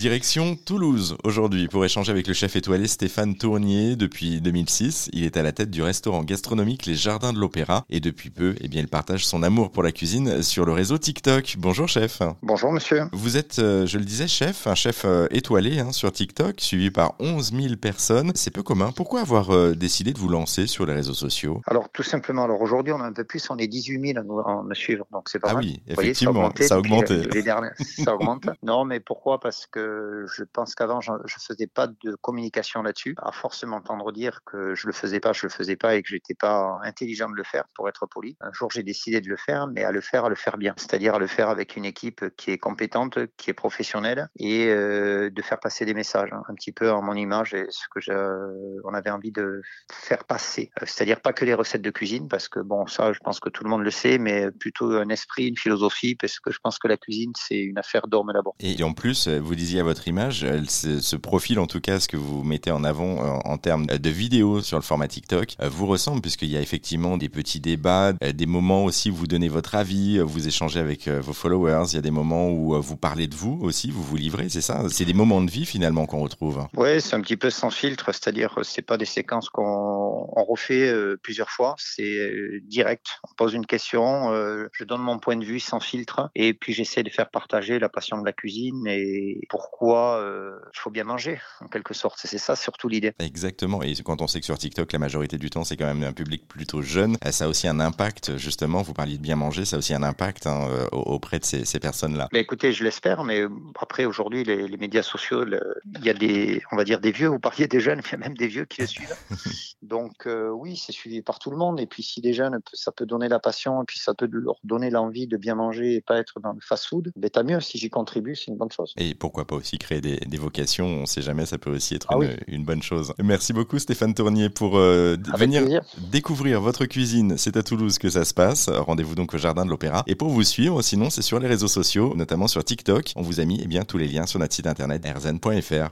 Direction Toulouse aujourd'hui pour échanger avec le chef étoilé Stéphane Tournier. Depuis 2006, il est à la tête du restaurant gastronomique Les Jardins de l'Opéra et depuis peu, eh bien, il partage son amour pour la cuisine sur le réseau TikTok. Bonjour chef. Bonjour monsieur. Vous êtes, euh, je le disais, chef, un chef euh, étoilé hein, sur TikTok, suivi par 11 000 personnes. C'est peu commun. Pourquoi avoir euh, décidé de vous lancer sur les réseaux sociaux? Alors tout simplement, alors aujourd'hui on a un peu plus, on est 18 000 à nous, à suivre, donc c'est pas Ah mal. oui, voyez, effectivement, ça a augmenté. dernières- ça augmente. Non, mais pourquoi? Parce que je pense qu'avant, je ne faisais pas de communication là-dessus. À force de m'entendre dire que je le faisais pas, je le faisais pas et que j'étais pas intelligent de le faire, pour être poli. Un jour, j'ai décidé de le faire, mais à le faire, à le faire bien. C'est-à-dire à le faire avec une équipe qui est compétente, qui est professionnelle et euh, de faire passer des messages, hein, un petit peu en mon image et ce que on avait envie de faire passer. Euh, C'est-à-dire pas que les recettes de cuisine, parce que bon, ça, je pense que tout le monde le sait, mais plutôt un esprit, une philosophie, parce que je pense que la cuisine, c'est une affaire d'homme là-bas. Et en plus, euh, vous disiez à votre image, euh, ce, ce profil, en tout cas, ce que vous mettez en avant euh, en termes de vidéos sur le format TikTok, euh, vous ressemble puisqu'il y a effectivement des petits débats, euh, des moments aussi où vous donnez votre avis, vous échangez avec vos followers, il y a des moments où vous parlez de vous aussi, vous vous livrez, c'est ça? C'est des moments de vie finalement qu'on retrouve. Ouais, c'est un petit peu sans filtre, c'est-à-dire c'est pas des séquences qu'on on refait plusieurs fois, c'est direct. On pose une question, je donne mon point de vue sans filtre, et puis j'essaie de faire partager la passion de la cuisine et pourquoi euh, il faut bien manger, en quelque sorte. C'est ça surtout l'idée. Exactement. Et quand on sait que sur TikTok, la majorité du temps, c'est quand même un public plutôt jeune, euh, ça a aussi un impact, justement, vous parliez de bien manger, ça a aussi un impact hein, euh, auprès de ces, ces personnes-là. Mais écoutez, je l'espère, mais après aujourd'hui, les, les médias sociaux, le- il y a des, on va dire des vieux. Vous parliez des jeunes, il y a même des vieux qui le suivent. Donc euh, oui, c'est suivi par tout le monde. Et puis si des jeunes, ça peut donner la passion, et puis ça peut leur donner l'envie de bien manger et pas être dans le fast-food. Ben tant mieux. Si j'y contribue, c'est une bonne chose. Et pourquoi pas aussi créer des, des vocations, on sait jamais, ça peut aussi être Ah une, oui. une bonne chose. Merci beaucoup Stéphane Tournier pour euh, venir plaisir. découvrir votre cuisine. C'est à Toulouse que ça se passe. Rendez-vous donc au Jardin de l'Opéra. Et pour vous suivre, sinon c'est sur les réseaux sociaux, notamment sur TikTok. On vous a mis eh bien, tous les liens sur notre site internet rzn.fr.